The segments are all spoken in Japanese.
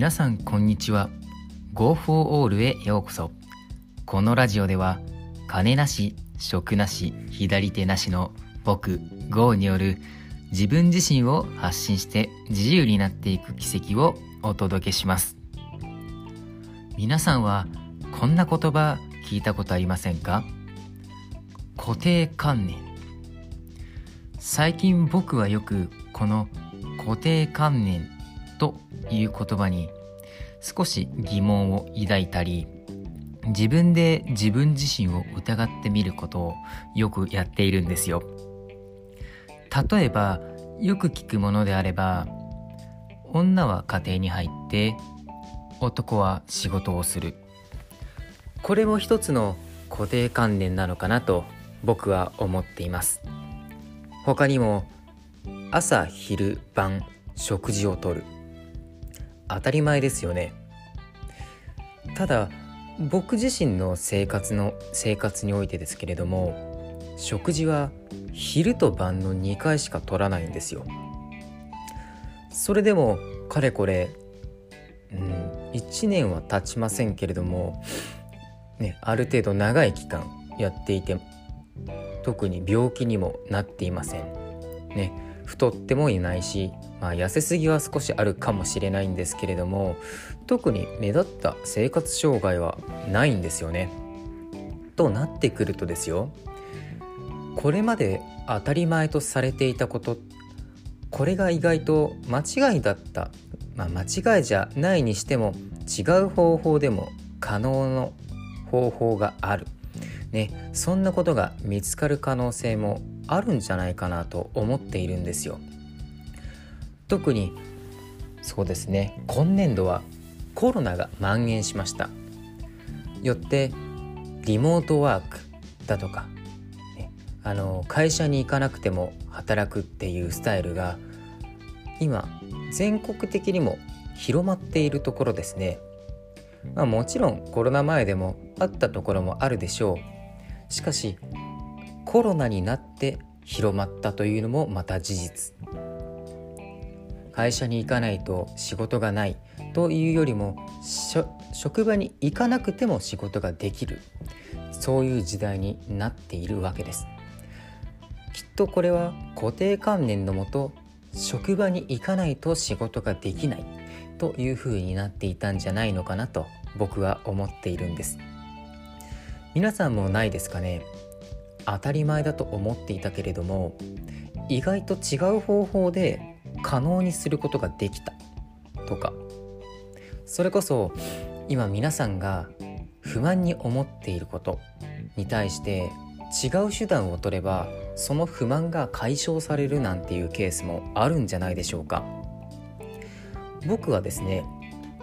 皆さんこんにちは。Go for All へようこそ。このラジオでは金なし職なし左手なしの僕 GO による自分自身を発信して自由になっていく奇跡をお届けします。皆さんはこんな言葉聞いたことありませんか？固定観念。最近僕はよくこの固定観念という言葉に少し疑問を抱いたり自分で自分自身を疑ってみることをよくやっているんですよ。例えばよく聞くものであれば女は家庭に入って男は仕事をする。これも一つの固定観念なのかなと僕は思っています。他にも朝昼晩食事をとる。当たり前ですよねただ僕自身の生活の生活においてですけれども食事は昼と晩の2回しか取らないんですよそれでもかれこれ、うん、1年は経ちませんけれども、ね、ある程度長い期間やっていて特に病気にもなっていません。ね、太ってもいないし、まあ、痩せすぎは少しあるかもしれないんですけれども特に目立った生活障害はないんですよね。となってくるとですよこれまで当たり前とされていたことこれが意外と間違いだった、まあ、間違いじゃないにしても違う方法でも可能の方法があるね、そんなことが見つかる可能性もあるんじゃないかなと思っているんですよ。特にそうですね今年度はコロナが蔓延しました。よってリモートワークだとか、ね、あの会社に行かなくても働くっていうスタイルが今全国的にも広まっているところですね。まあ、もちろんコロナ前でもあったところもあるでしょう。しかしコロナになって広まったというのもまた事実。会社に行かないと仕事がないというよりも職場に行かなくても仕事ができる。そういう時代になっているわけです。きっとこれは固定観念のもと職場に行かないと仕事ができない。というふうになっていたんじゃないのかなと僕は思っているんです。皆さんもないですかね？当たり前だと思っていたけれども意外と違う方法で可能にすることができた。とか。それこそ今皆さんが不満に思っていることに対して違う手段を取ればその不満が解消されるなんていうケースもあるんじゃないでしょうか。僕はですね、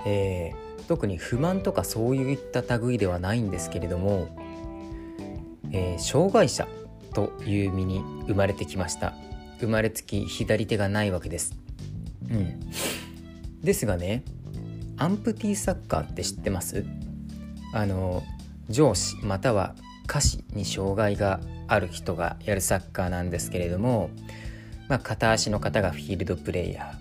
えー特に不満とかそういった類ではないんですけれども、えー、障害者という身に生まれてきました。生まれつき左手がないわけです、うん、ですがねアンプティサッカーって知ってます？あの上司または下肢に障害がある人がやるサッカーなんですけれども、まあ、片足の方がフィールドプレーヤ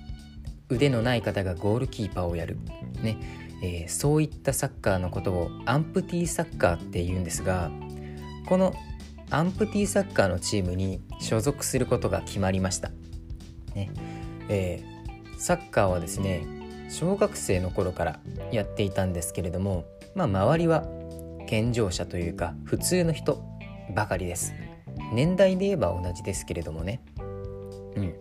ー腕のない方がゴールキーパーをやる。ね。えー、そういったサッカーのことをアンプティーサッカーって言うんですがこのアンプティサッカーのチームに所属することが決まりました。ねえー、サッカーはですね小学生の頃からやっていたんですけれども、まあ、周りは健常者というか普通の人ばかりです。年代で言えば同じですけれどもね。うん。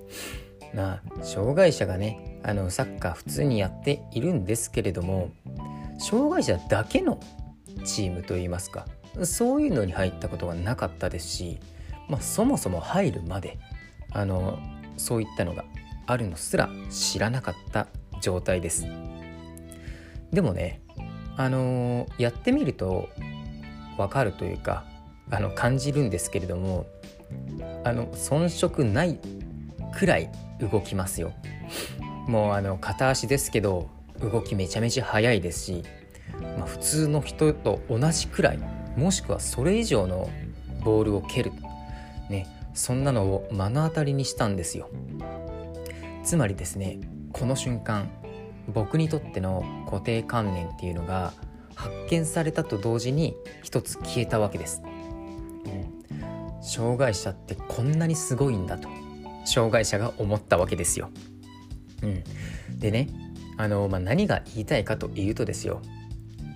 まあ障害者がねあのサッカー普通にやっているんですけれども障害者だけのチームといいますかそういうのに入ったことがなかったですし、まあ、そもそも入るまであのそういったのがあるのすら知らなかった状態です。でもねあのやってみるとわかるというかあの感じるんですけれどもあの遜色ないくらい動きますよ。もうあの片足ですけど動きめちゃめちゃ速いですし、まあ、普通の人と同じくらいもしくはそれ以上のボールを蹴る、ね、そんなのを目の当たりにしたんですよ。つまりですねこの瞬間僕にとっての固定観念っていうのが発見されたと同時に一つ消えたわけです、障害者ってこんなにすごいんだと障害者が思ったわけですよ、うん、でねあの、まあ、何が言いたいかというとですよ。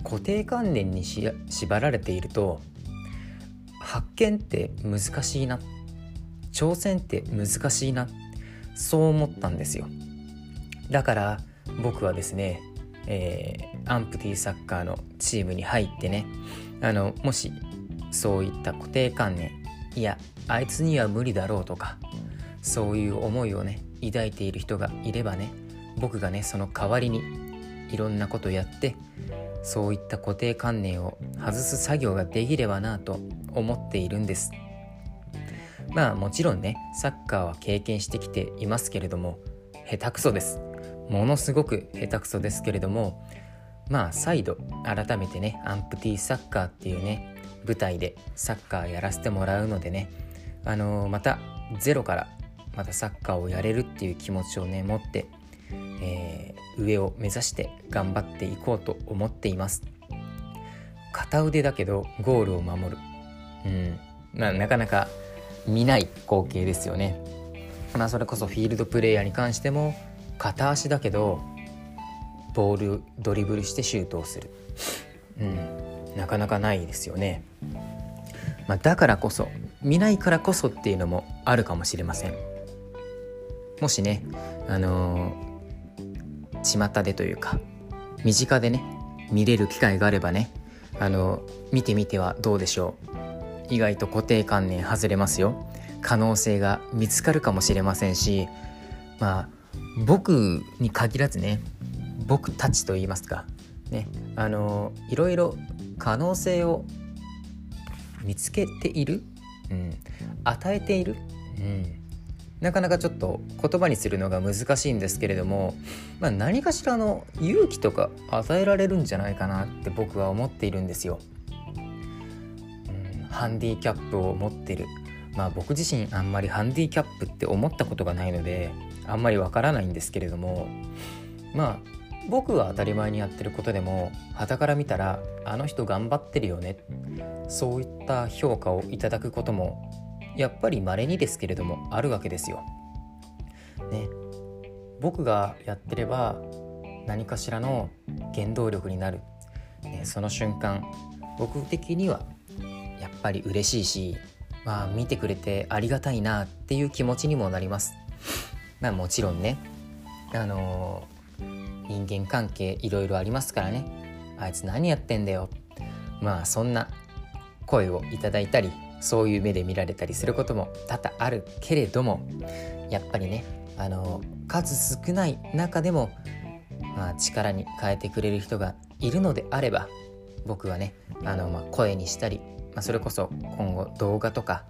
固定観念に縛られていると発見って難しいな挑戦って難しいなそう思ったんですよ。だから僕はですね、えー、アンプティサッカーのチームに入ってねあのもしそういった固定観念いやあいつには無理だろうとかそういう思いをね抱いている人がいればね僕がねその代わりにいろんなことやってそういった固定観念を外す作業ができればなと思っているんです。まあもちろんねサッカーは経験してきていますけれども下手くそです。ものすごく下手くそですけれどもまあ再度改めてねアンプティサッカーっていうね舞台でサッカーやらせてもらうのでねあのー、またゼロからまたサッカーをやれるっていう気持ちをね持って、えー、上を目指して頑張っていこうと思っています。片腕だけどゴールを守る。うん。まあなかなか見ない光景ですよね。まあそれこそフィールドプレーヤーに関しても片足だけどボールドリブルしてシュートをする、うん、なかなかないですよね、まあ、だからこそ見ないからこそっていうのもあるかもしれません。もしねあの、巷でというか身近でね見れる機会があればねあの見てみてはどうでしょう。意外と固定観念外れますよ。可能性が見つかるかもしれませんしまあ僕に限らずね僕たちと言いますかねあのいろいろ可能性を見つけている、うん、与えている、うん、なかなかちょっと言葉にするのが難しいんですけれども、まあ、何かしらの勇気とか与えられるんじゃないかなって僕は思っているんですよ。うん、ハンディキャップを持ってるまあ僕自身あんまりハンディキャップって思ったことがないのであんまりわからないんですけれどもまあ僕は当たり前にやってることでも傍から見たらあの人頑張ってるよねそういった評価をいただくこともやっぱり稀にですけれどもあるわけですよ。ね、僕がやってれば何かしらの原動力になる、ね、その瞬間僕的にはやっぱり嬉しいしまあ見てくれてありがたいなっていう気持ちにもなります。まあもちろんねあのー、人間関係いろいろありますからねあいつ何やってんだよまあそんな声をいただいたりそういう目で見られたりすることも多々あるけれどもやっぱりねあの数少ない中でも、まあ、力に変えてくれる人がいるのであれば僕はねあの、まあ、声にしたり、まあ、それこそ今後動画とか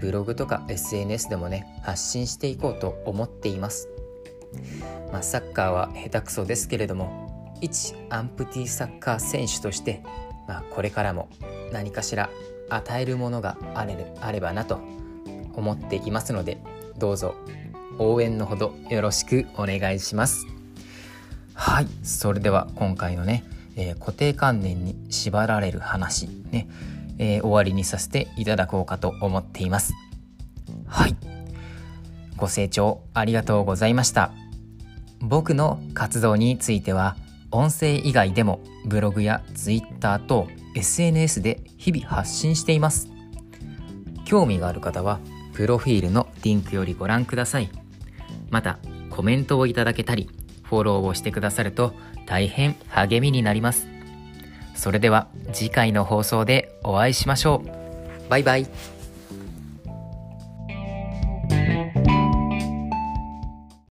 ブログとか SNS でもね発信していこうと思っています、まあ、サッカーは下手くそですけれども一アンプティサッカー選手として、まあ、これからも何かしら与えるものがあれあればなと思っていますのでどうぞ応援のほどよろしくお願いしますはいそれでは今回のね、えー、固定観念に縛られる話ねえー、終わりにさせていただこうかと思っています。はい。ご清聴ありがとうございました。僕の活動については、音声以外でもブログや Twitter と SNS で日々発信しています。興味がある方は、プロフィールのリンクよりご覧ください。また、コメントをいただけたり、フォローをしてくださると大変励みになります。それでは次回の放送でお会いしましょう。バイバイ。